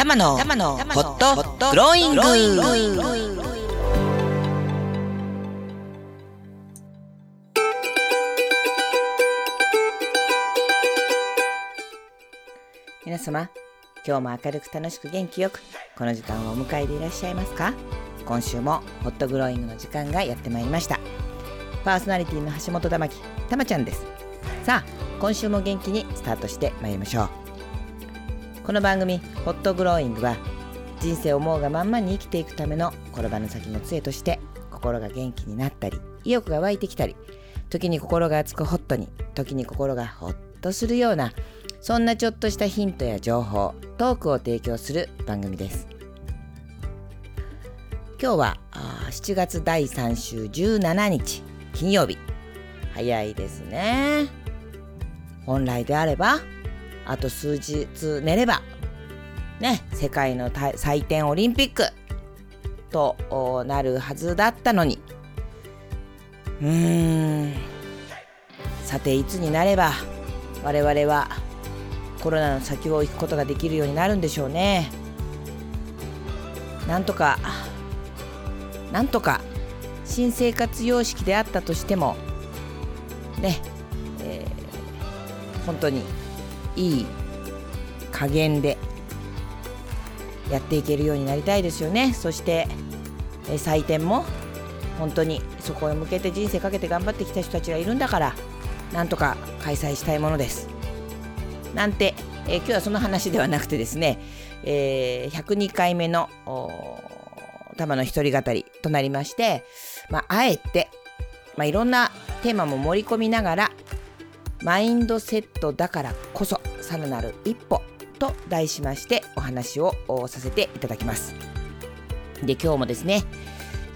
玉のホット。グローイング皆様今日も明るく楽しく元気よくこの時間をお迎えでいらっしゃいますか？今週もホットグローイングの時間がやってまいりました。パーソナリティの橋本玉木たまちゃんです。さあ今週も元気にスタートしてまいりましょうこの番組「ホットグローイングは」人生を思うがまんまに生きていくための転ばぬ先の杖として心が元気になったり意欲が湧いてきたり時に心が熱くホットに時に心がホッとするようなそんなちょっとしたヒントや情報トークを提供する番組です。今日は7月第3週17日金曜日。早いですね。本来であればあと数日寝ればね世界の祭典オリンピックとなるはずだったのに。うーん。さていつになれば我々はコロナの先を行くことができるようになるんでしょうね。なんとかなんとか新生活様式であったとしてもね、えー、本当にいい加減でやっていけるようになりたいですよね。そして、えー、採点も本当にそこへ向けて人生かけて頑張ってきた人たちがいるんだからなんとか開催したいものです。なんて、えー、今日はその話ではなくてですね、えー、102回目の玉の一人語りとなりまして、まあ、あえて、まあ、いろんなテーマも盛り込みながらマインドセットだからこそさらなる一歩と題しましてお話をさせていただきます。で今日もですね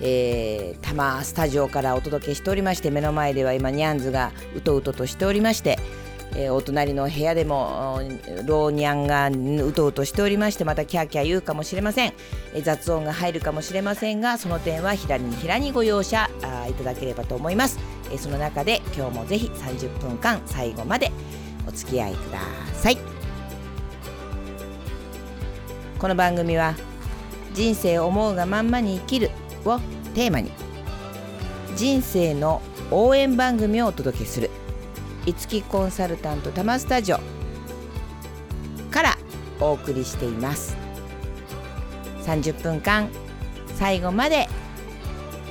えー、多摩スタジオからお届けしておりまして目の前では今ニャンズがうとうととしておりましてえー、お隣の部屋でも老ニャンがうとうとしておりましてまたキャーキャー言うかもしれません、えー、雑音が入るかもしれませんがその点は左に平にご容赦あいただければと思います、え、その中で今日もぜひ30分間最後までお付き合いください。この番組は人生思うがまんまに生きるをテーマに人生の応援番組をお届けする「いつきコンサルタント多摩スタジオからお送りしています。30分間最後まで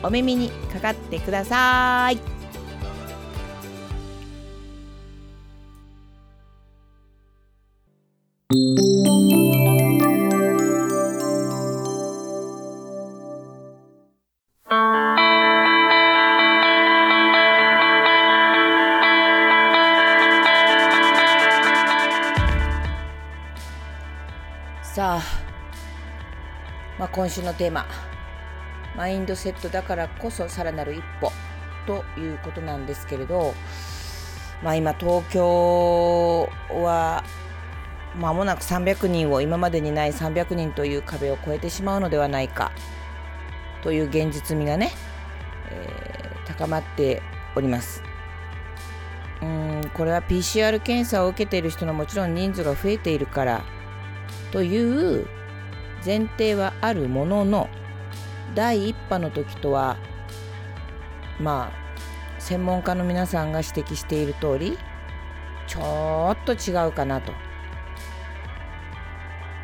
お耳にかかってください。今週のテーママインドセットだからこそさらなる一歩ということなんですけれど、まあ、今東京は間もなく300人を今までにない300人という壁を越えてしまうのではないかという現実味がね、えー、高まっております。うんこれは PCR 検査を受けている人のもちろん人数が増えているからという前提はあるものの第1波の時とはまあ専門家の皆さんが指摘している通りちょっと違うかなと。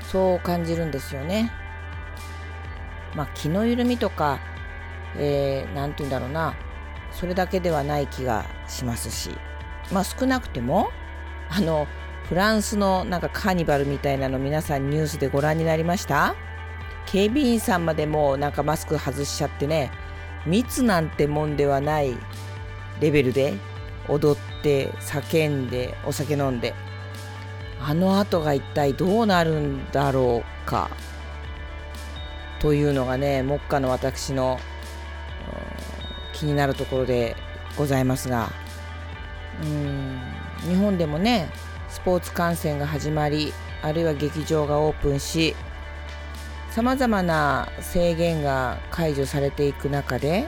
そう感じるんですよね。まあ気の緩みとか何、えー、て言うんだろうな。それだけではない気がしますし。まあ少なくてもあのフランスのなんかカーニバルみたいなの皆さんニュースでご覧になりました？警備員さんまでもなんかマスク外しちゃってね密なんてもんではないレベルで踊って叫んでお酒飲んで。あの後が一体どうなるんだろうか？というのがね目下の私の気になるところでございますが。うん日本でもねスポーツ観戦が始まりあるいは劇場がオープンしさまざまな制限が解除されていく中で、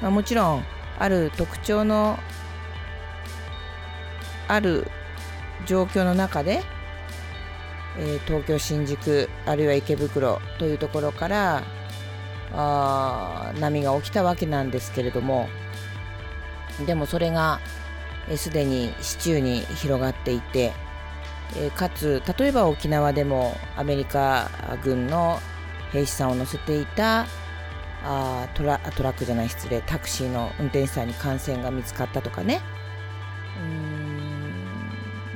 まあ、もちろんある特徴のある状況の中でえー、東京新宿あるいは池袋というところからあ波が起きたわけなんですけれどもでもそれがすで、に市中に広がっていて、かつ例えば沖縄でもアメリカ軍の兵士さんを乗せていたあトラトラックじゃない失礼タクシーの運転手さんに感染が見つかったとかね。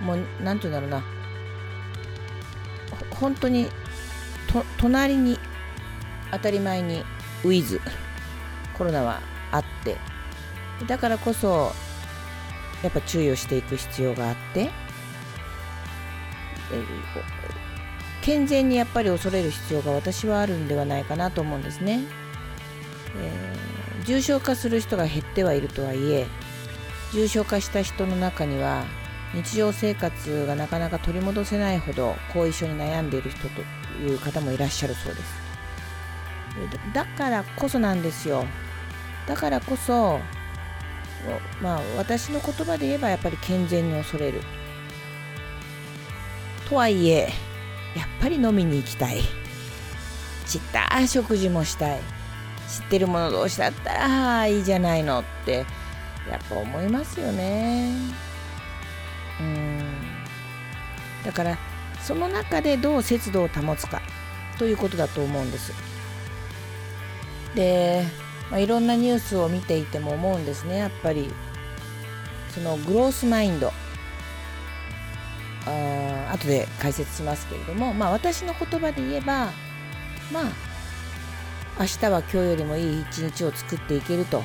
うんもう何て言うんだろうな。本当にと隣に当たり前にウィズコロナはあって。だからこそやっぱ注意をしていく必要があって健全にやっぱり恐れる必要が私はあるんではないかなと思うんですね。えー、重症化する人が減ってはいるとはいえ重症化した人の中には日常生活がなかなか取り戻せないほど後遺症に悩んでいる人という方もいらっしゃるそうです。だからこそなんですよ。だからこそまあ私の言葉で言えばやっぱり健全に恐れる。とはいえやっぱり飲みに行きたい。ちった？食事もしたい。知ってる者同士だったらいいじゃないのってやっぱ思いますよね。うん。だからその中でどう節度を保つかということだと思うんです。で、まあ、いろんなニュースを見ていても思うんですね。やっぱりそのグロースマインド。あ後で解説しますけれども、まあ、私の言葉で言えばまあ明日は今日よりもいい一日を作っていけると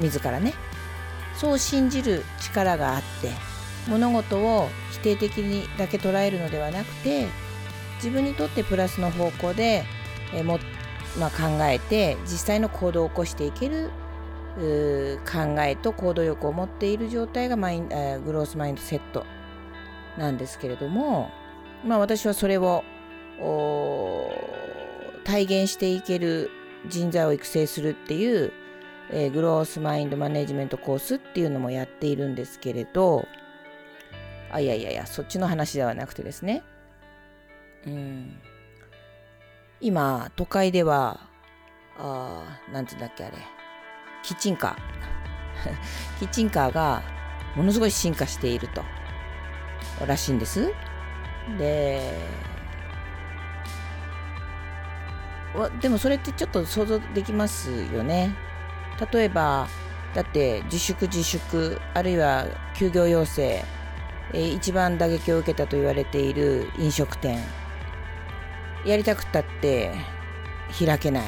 自らね。そう信じる力があって物事を否定的にだけ捉えるのではなくて自分にとってプラスの方向で、えも、まあ、考えて実際の行動を起こしていける考えと行動力を持っている状態がマイングロースマインドセットなんですけれども、まあ、私はそれを体現していける人材を育成するっていう、えー、グロースマインドマネジメントコースっていうのもやっているんですけれどあいやいやいやそっちの話ではなくてですね。うん。今都会ではあなんつうんだっけあれ。キッチンカー。キッチンカーがものすごい進化していると。らしいんです。ででもそれってちょっと想像できますよね。例えばだって自粛自粛あるいは休業要請、えー、一番打撃を受けたと言われている飲食店。やりたくったって開けない。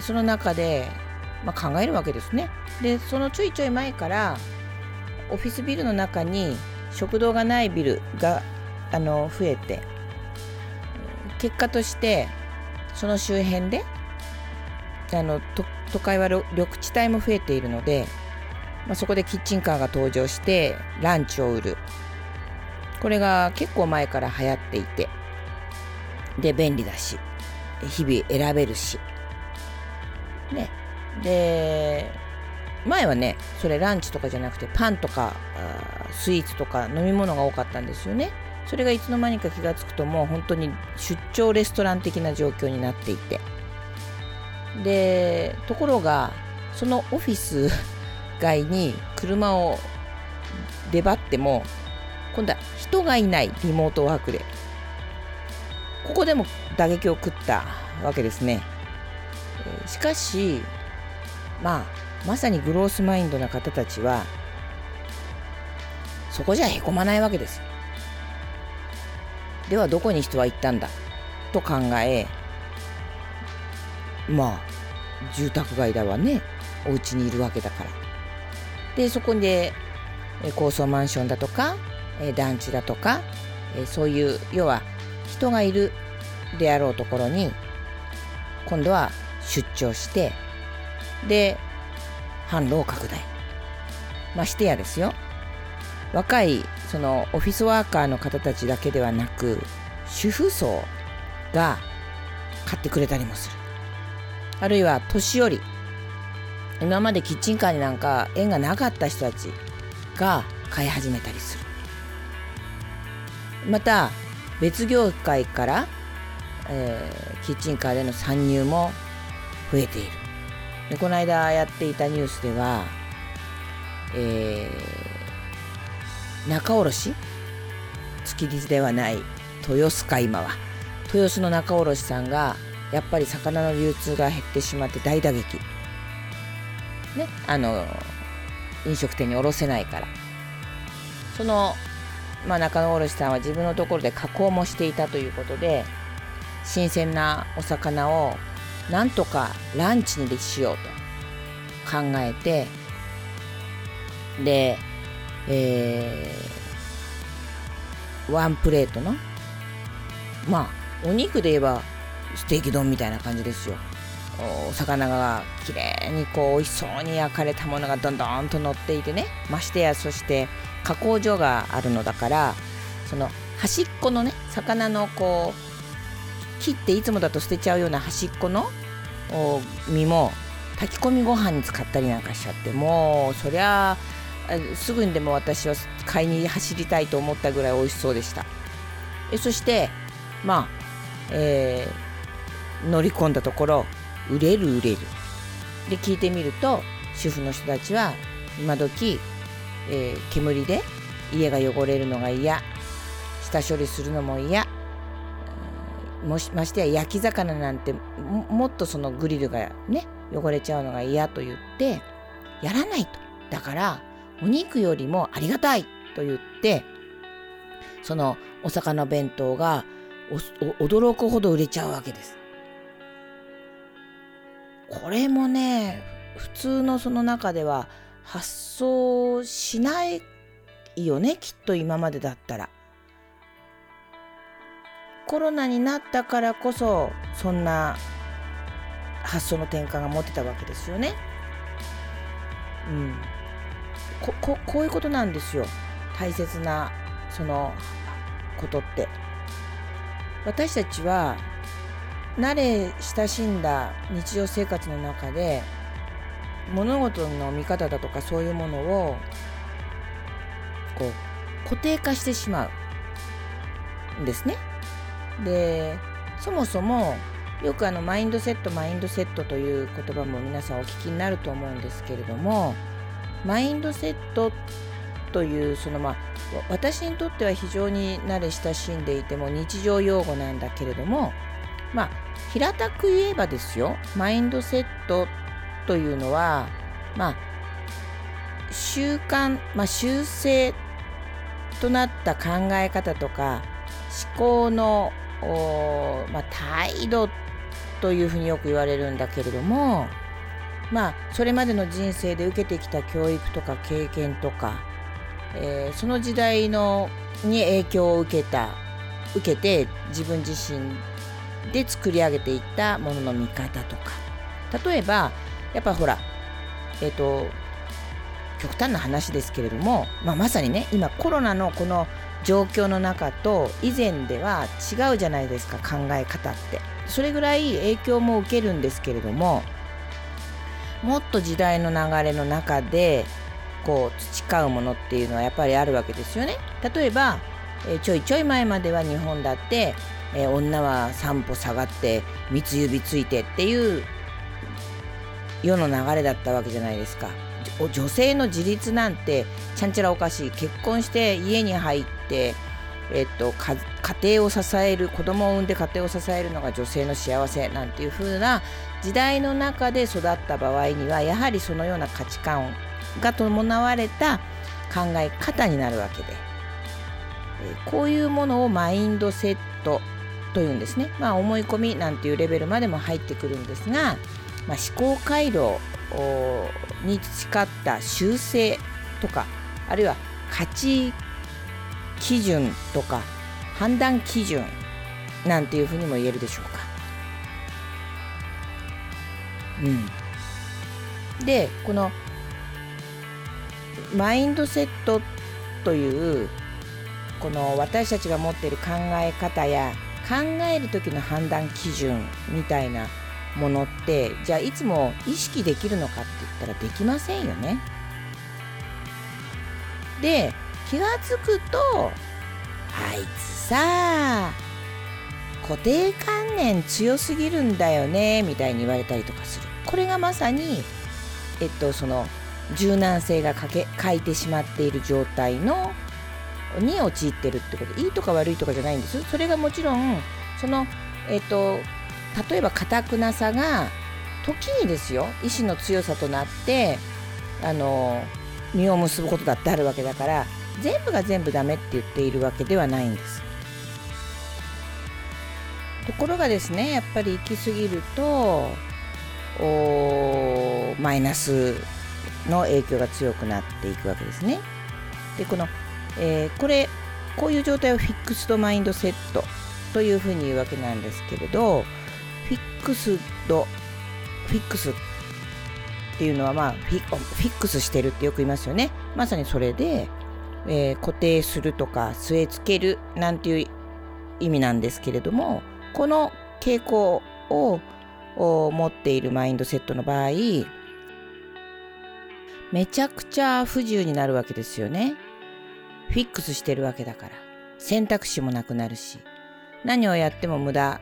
その中で、まあ、考えるわけですね。でそのちょいちょい前からオフィスビルの中に食堂がないビルがあの増えて結果としてその周辺であの都会は緑地帯も増えているので、まあ、そこでキッチンカーが登場してランチを売る。これが結構前から流行っていて。で便利だし日々選べるし。ね。で前はねそれランチとかじゃなくてパンとかスイーツとか飲み物が多かったんですよね。それがいつの間にか気が付くともう本当に出張レストラン的な状況になっていて。でところがそのオフィス街に車を出張っても今度は人がいないリモートワークで。ここでも打撃を食ったわけですね。しかしまあまさにグロースマインドな方たちはそこじゃへこまないわけです。ではどこに人は行ったんだ？と考えまあ住宅街だわね。お家にいるわけだから。でそこで高層マンションだとか団地だとかそういう要は人がいるであろうところに今度は出張してで販路を拡大。ましてやですよ。若いそのオフィスワーカーの方たちだけではなく主婦層が買ってくれたりもする。あるいは年寄り今までキッチンカーになんか縁がなかった人たちが買い始めたりする。また別業界から、えー、キッチンカーでの参入も増えている。でこの間やっていたニュースでは、えー、仲卸築地ではない豊洲か今は。豊洲の仲卸さんがやっぱり魚の流通が減ってしまって大打撃。ねあの飲食店に卸せないから。その、まあ、中野卸さんは自分のところで加工もしていたということで新鮮なお魚をなんとかランチにしようと考えてで、えー、ワンプレートのまあお肉で言えばステーキ丼みたいな感じですよ。お魚がきれいにこう美味しそうに焼かれたものがどんどんと乗っていてねましてやそして加工所があるのだからその端っこのね魚のこう切っていつもだと捨てちゃうような端っこの身も炊き込みご飯に使ったりなんかしちゃってもうそりゃすぐにでも私は買いに走りたいと思ったぐらい美味しそうでした。えそしてまあ、えー、乗り込んだところ売れる売れる。で聞いてみると主婦の人たちは今時、えー、煙で家が汚れるのが嫌下処理するのも嫌もしましてや焼き魚なんてもっとそのグリルがね汚れちゃうのが嫌と言ってやらないとだからお肉よりもありがたいと言ってそのお魚弁当が驚くほど売れちゃうわけです。これもね普通のその中では発想しないよねきっと今までだったら。コロナになったからこそそんな発想の転換が持てたわけですよね。うん、こここういうことなんですよ大切なそのことって。私たちは慣れ親しんだ日常生活の中で物事の見方だとかそういうものをこう固定化してしまうんですね。でそもそもよくあのマインドセットマインドセットという言葉も皆さんお聞きになると思うんですけれどもマインドセットというそのまあ私にとっては非常に慣れ親しんでいても日常用語なんだけれどもまあ平たく言えばですよマインドセットというのはまあ習慣、まあ、修正となった考え方とか思考の、まあ、態度というふうによく言われるんだけれどもまあそれまでの人生で受けてきた教育とか経験とかえー、その時代のに影響を受けた受けて自分自身で作り上げていったものの見方とか。例えばやっぱほらえっ、ー、と極端な話ですけれども、まあ、まさにね今コロナのこの状況の中と以前では違うじゃないですか考え方ってそれぐらい影響も受けるんですけれどももっと時代の流れの中でこう培うものっていうのはやっぱりあるわけですよね。例えば、えー、ちょいちょい前までは日本だって、えー、女は3歩下がって三つ指ついてっていう世の流れだったわけじゃないですか。女性の自立なんてちゃんちゃらおかしい。結婚して家に入って、えっと、家庭を支える子供を産んで家庭を支えるのが女性の幸せなんていう風な時代の中で育った場合にはやはりそのような価値観が伴われた考え方になるわけで、えこういうものをマインドセットというんですね、まあ、思い込みなんていうレベルまでも入ってくるんですが、まあ、思考回路に培った修正とかあるいは価値基準とか判断基準なんていうふうにも言えるでしょうか。うん、でこのマインドセットというこの私たちが持っている考え方や考える時の判断基準みたいなものってじゃあいつも意識できるのかって言ったらできませんよね。で気が付くとあいつさ固定観念強すぎるんだよねみたいに言われたりとかする。これがまさにえっとその柔軟性が欠け欠いてしまっている状態のに陥ってるってこと。いいとか悪いとかじゃないんです。それがもちろんそのえっと例えば硬くなさが時にですよ意志の強さとなってあの実を結ぶことだってあるわけだから全部が全部ダメって言っているわけではないんです。ところがですねやっぱり行き過ぎるとマイナスの影響が強くなっていくわけですね。でこの、えー、これこういう状態をフィックスドマインドセットというふうに言うわけなんですけれどフィックスドフィックスっていうのはまあフィックスしてるってよく言いますよねまさにそれで、えー、固定するとか据え付けるなんていう意味なんですけれどもこの傾向を持っているマインドセットの場合めちゃくちゃ不自由になるわけですよね。フィックスしてるわけだから選択肢もなくなるし何をやっても無駄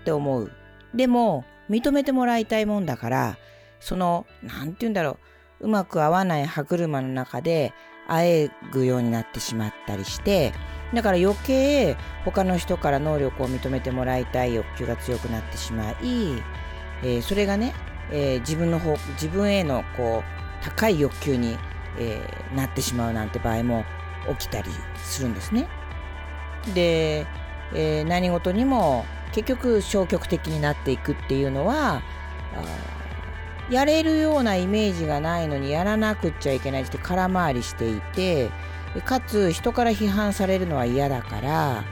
って思う。でも認めてもらいたいもんだからその何て言うんだろううまく合わない歯車の中であえぐようになってしまったりしてだから余計他の人から能力を認めてもらいたい欲求が強くなってしまい、えー、それがね、えー、自分の方自分へのこう高い欲求に、えー、なってしまうなんて場合も起きたりするんですね。で、え何事にも結局消極的になっていくっていうのはやれるようなイメージがないのにやらなくっちゃいけないって空回りしていてかつ人から批判されるのは嫌だから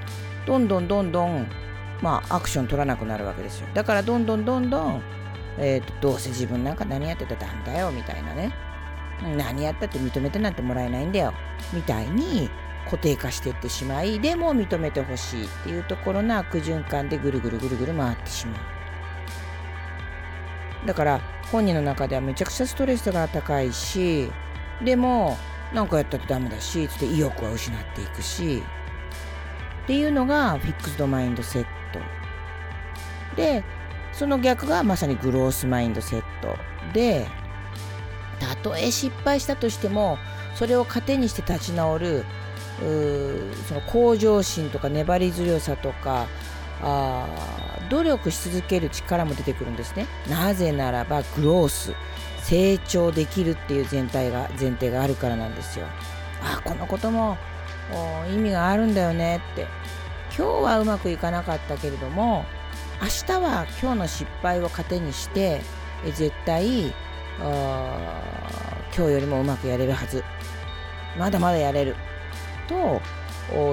どんどんどんどんまあアクション取らなくなるわけですよ。だからどんどんどんどん、えーと、どうせ自分なんか何やってたらダメだよみたいなね。何やったって認めてなんてもらえないんだよ。みたいに固定化していってしまいでも認めてほしいっていうところの悪循環でぐるぐるぐるぐる回ってしまう。だから本人の中ではめちゃくちゃストレスが高いしでも何かやったってダメだしつって意欲は失っていくしっていうのがフィックスドマインドセット。でその逆がまさにグロースマインドセット。でたとえ失敗したとしてもそれを糧にして立ち直るその向上心とか粘り強さとかあ努力し続ける力も出てくるんですね。なぜならばグロース成長できるっていう全体が前提があるからなんですよ。あこのことも意味があるんだよねって今日はうまくいかなかったけれども明日は今日の失敗を糧にして絶対今日よりもうまくやれるはずまだまだやれると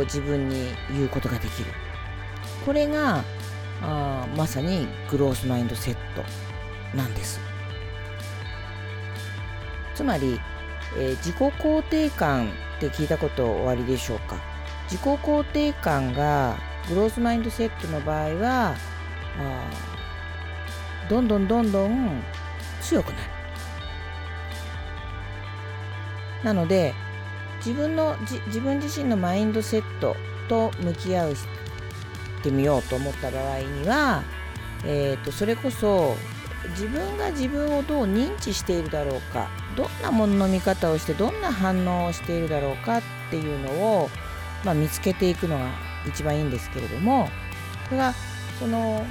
自分に言うことができる。これがあまさにグロースマインドセットなんです。つまり、えー、自己肯定感って聞いたことおありでしょうか？自己肯定感がグロースマインドセットの場合はあどんどんどんどん強くなる。なので自分の自分自身のマインドセットと向き合うってみようと思った場合には、えーと、それこそ自分が自分をどう認知しているだろうかどんなものの見方をしてどんな反応をしているだろうかっていうのを、まあ、見つけていくのが一番いいんですけれどもこれがその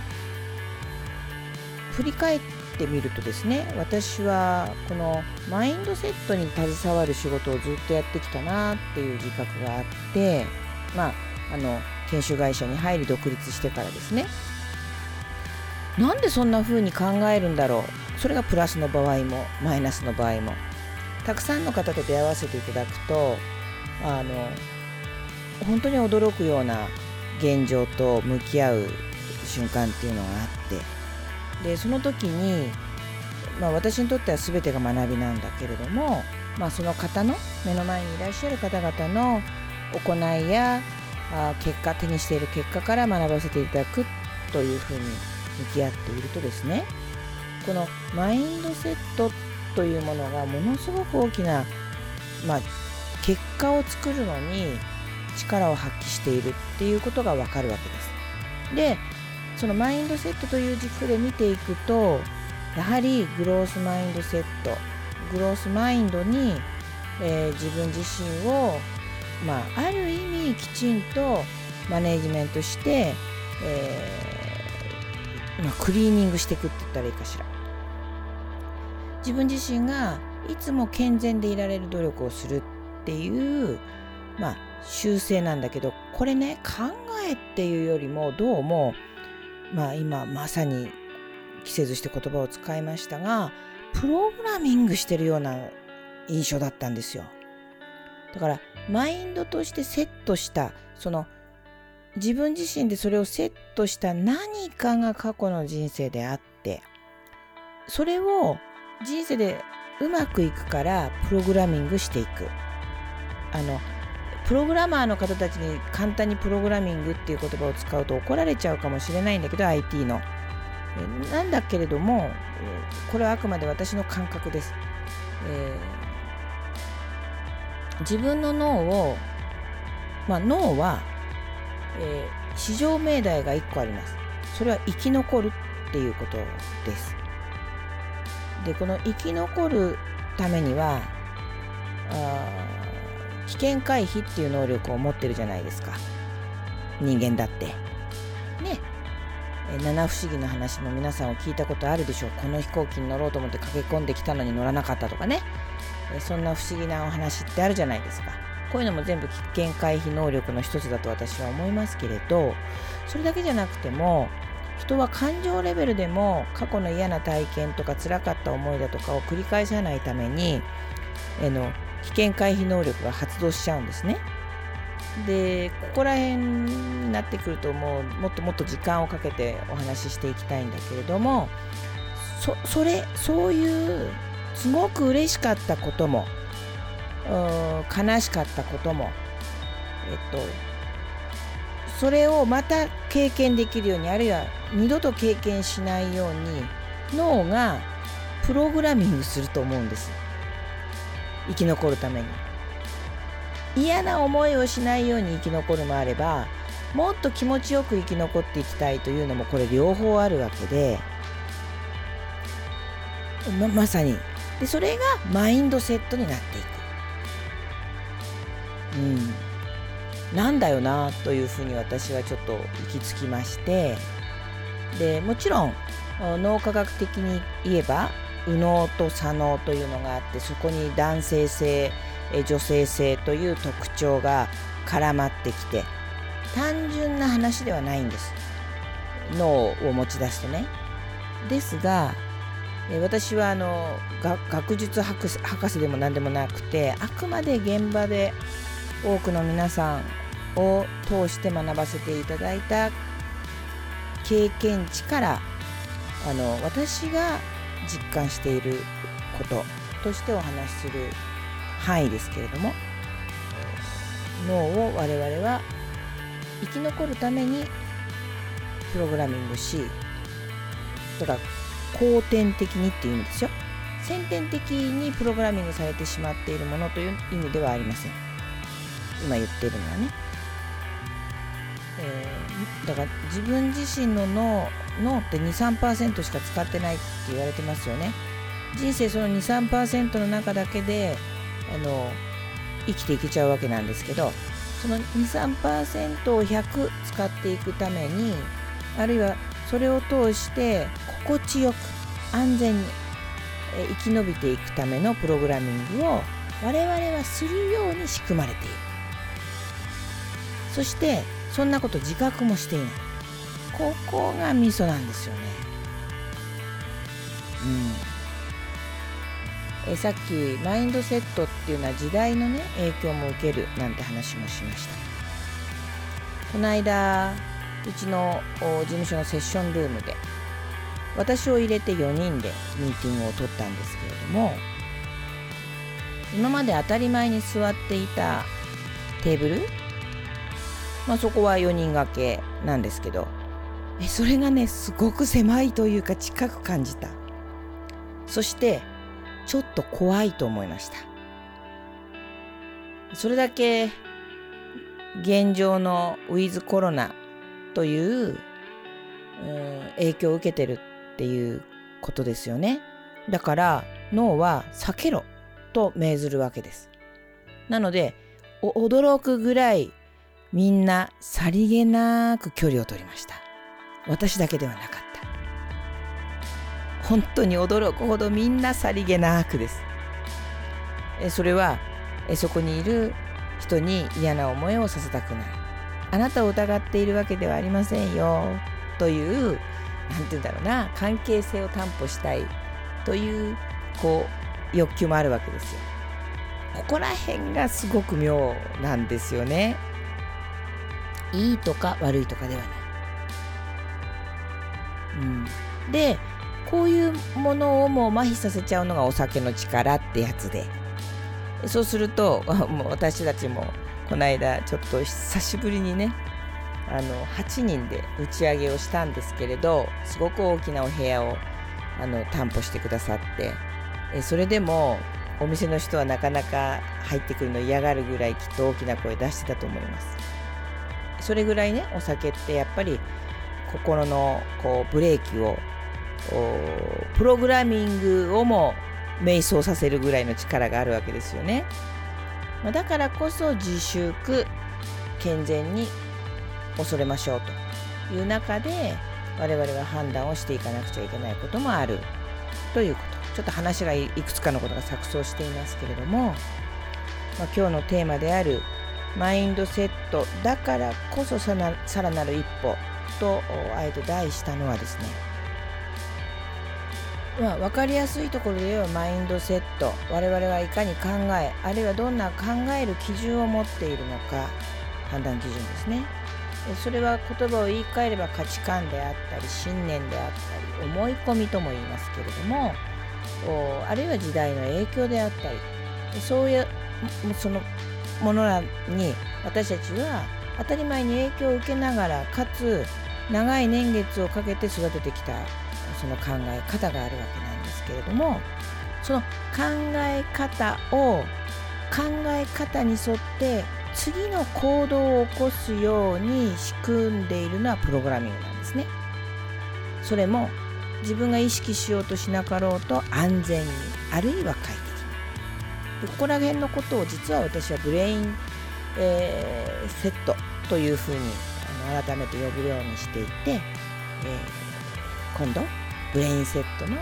振り返ってみるとですね私はこのマインドセットに携わる仕事をずっとやってきたなっていう自覚があってまああの研修会社に入り独立してからですね。なんでそんな風に考えるんだろう。それがプラスの場合もマイナスの場合も。たくさんの方と出会わせていただくとあの本当に驚くような現状と向き合う瞬間っていうのがあって。でその時に、まあ、私にとっては全てが学びなんだけれども、まあ、その方の目の前にいらっしゃる方々の行いやあ結果手にしている結果から学ばせていただくというふうに向き合っているとですねこのマインドセットというものがものすごく大きな、まあ、結果を作るのに力を発揮しているっていうことがわかるわけです。でそのマインドセットという軸で見ていくとやはりグロースマインドセットグロースマインドに、えー、自分自身を、まあ、ある意味きちんとマネージメントして、えー、まあ、クリーニングしていくって言ったらいいかしら。自分自身がいつも健全でいられる努力をするっていうまあ修正なんだけどこれね考えっていうよりもどうもまあ今まさに着せずして言葉を使いましたがプログラミングしてるような印象だったんですよ。だからマインドとしてセットしたその自分自身でそれをセットした何かが過去の人生であってそれを人生でうまくいくからプログラミングしていく。あのプログラマーの方たちに簡単にプログラミングっていう言葉を使うと怒られちゃうかもしれないんだけど IT の。なんだけれどもこれはあくまで私の感覚です。えー、自分の脳を、まあ、脳は、えー、市場命題が1個あります。それは生き残るっていうことです。でこの生き残るためにはあ危険回避っていう能力を持ってるじゃないですか。人間だって。ね。七不思議の話も皆さんは聞いたことあるでしょう。この飛行機に乗ろうと思って駆け込んできたのに乗らなかったとかね。そんな不思議なお話ってあるじゃないですか。こういうのも全部危険回避能力の一つだと私は思いますけれどそれだけじゃなくても人は感情レベルでも過去の嫌な体験とか辛かった思いだとかを繰り返さないためにえの危険回避能力が発動しちゃうんですね。でここら辺になってくるともうもっともっと時間をかけてお話ししていきたいんだけれどもそれそういうすごく嬉しかったことも悲しかったこともえっとそれをまた経験できるようにあるいは二度と経験しないように脳がプログラミングすると思うんです。生き残るために。嫌な思いをしないように生き残るもあればもっと気持ちよく生き残っていきたいというのもこれ両方あるわけでままさに。でそれがマインドセットになっていく。うん、なんだよなというふうに私はちょっと行き着きましてでもちろん脳科学的に言えば右脳と左脳というのがあってそこに男性性女性性という特徴が絡まってきて単純な話ではないんです脳を持ち出すとね。ですが私はあの学術博士博士でも何でもなくてあくまで現場で多くの皆さんを通して学ばせていただいた経験値からあの私が実感していることとしてお話しする範囲ですけれども脳を我々は生き残るためにプログラミングしだから後天的にっていう意味ですよ。先天的にプログラミングされてしまっているものという意味ではありません。今言ってるのはね、えー、だから自分自身の脳脳って23%しか使ってないって言われてますよね。人生その23%の中だけであの生きていけちゃうわけなんですけどその23%を100使っていくためにあるいはそれを通して心地よく安全に生き延びていくためのプログラミングを我々はするように仕組まれている。そしてそんなこと自覚もしていない。ここが味噌なんですよね。うん、えさっきマインドセットっていうのは時代のね影響も受けるなんて話もしました。この間うちの事務所のセッションルームで私を入れて4人でミーティングを取ったんですけれども今まで当たり前に座っていたテーブル、まあ、そこは4人掛けなんですけどえそれがねすごく狭いというか近く感じたそしてちょっと怖いと思いましたそれだけ現状のウィズコロナという影響を受けてるっていうことですよね。だから脳は避けろと命ずるわけです。なので驚くぐらいみんなさりげなく距離を取りました。私だけではなかった。本当に驚くほどみんなさりげなくです。それはそこにいる人に嫌な思いをさせたくないあなたを疑っているわけではありませんよという何て言うんだろうな関係性を担保したいというこう欲求もあるわけですよ。ここら辺がすごく妙なんですよね。いいとか悪いとかではない。うん、でこういうものをもう麻痺させちゃうのがお酒の力ってやつで。そうすると もう私たちもこの間ちょっと久しぶりにねあの8人で打ち上げをしたんですけれどすごく大きなお部屋をあの担保してくださって。えそれでもお店の人はなかなか入ってくるの嫌がるぐらいきっと大きな声出してたと思います。それぐらいねお酒ってやっぱり心のこうブレーキをプログラミングをも瞑想させるぐらいの力があるわけですよね。だからこそ自粛健全に恐れましょうという中で我々は判断をしていかなくちゃいけないこともあるということちょっと話がいくつかのことが錯綜していますけれども、まあ、今日のテーマであるマインドセットだからこそさらなる一歩とあえて題したのはですねまあ、分かりやすいところで言えばマインドセット我々はいかに考えあるいはどんな考える基準を持っているのか判断基準ですね。それは言葉を言い換えれば価値観であったり信念であったり思い込みとも言いますけれどもあるいは時代の影響であったりそういうそのものらに私たちは当たり前に影響を受けながらかつ長い年月をかけて育ててきたその考え方があるわけなんですけれどもその考え方を考え方に沿って次の行動を起こすように仕組んでいるのはプログラミングなんですね。それも自分が意識しようとしなかろうと安全にあるいは快適にここら辺のことを実は私はブレイン、えー、セットというふうに改めて呼ぶようにしていて、えー、今度ブレインセットの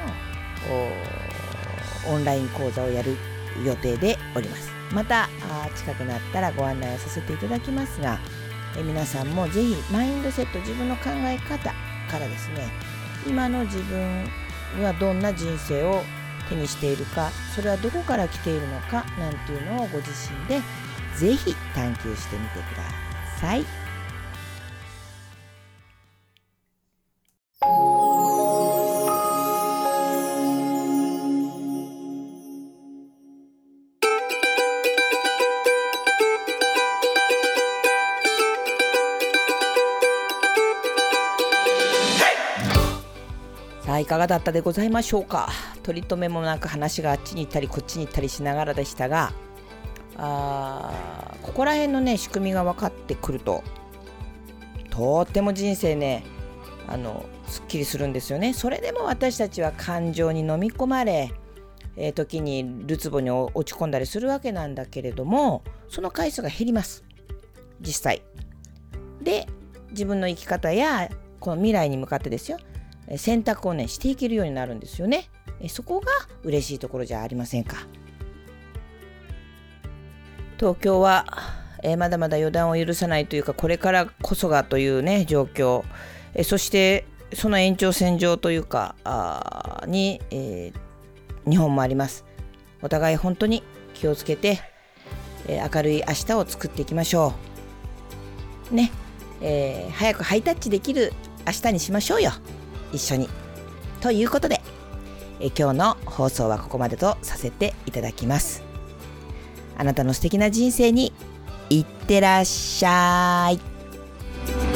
オンライン講座をやる予定でおりますまた近くなったらご案内をさせていただきますがえ皆さんもぜひマインドセット自分の考え方からですね今の自分はどんな人生を手にしているかそれはどこから来ているのかなんていうのをご自身でぜひ探求してみてください。いかがだったでございましょうか？取り留めもなく話があっちに行ったりこっちに行ったりしながらでしたがあここら辺のね仕組みが分かってくるととっても人生ねあのすっきりするんですよね。それでも私たちは感情に飲み込まれ、えー、時にるつぼに落ち込んだりするわけなんだけれどもその回数が減ります。実際。で自分の生き方やこの未来に向かってですよ。選択をねしていけるようになるんですよね。そこが嬉しいところじゃありませんか。東京は、え、まだまだ予断を許さないというかこれからこそがというね状況、え、そしてその延長線上というかあに、えー、日本もあります。お互い本当に気をつけて、え明るい明日を作っていきましょう。ね、え早くハイタッチできる明日にしましょうよ。一緒に。ということで、え今日の放送はここまでとさせていただきます。あなたの素敵な人生にいってらっしゃい。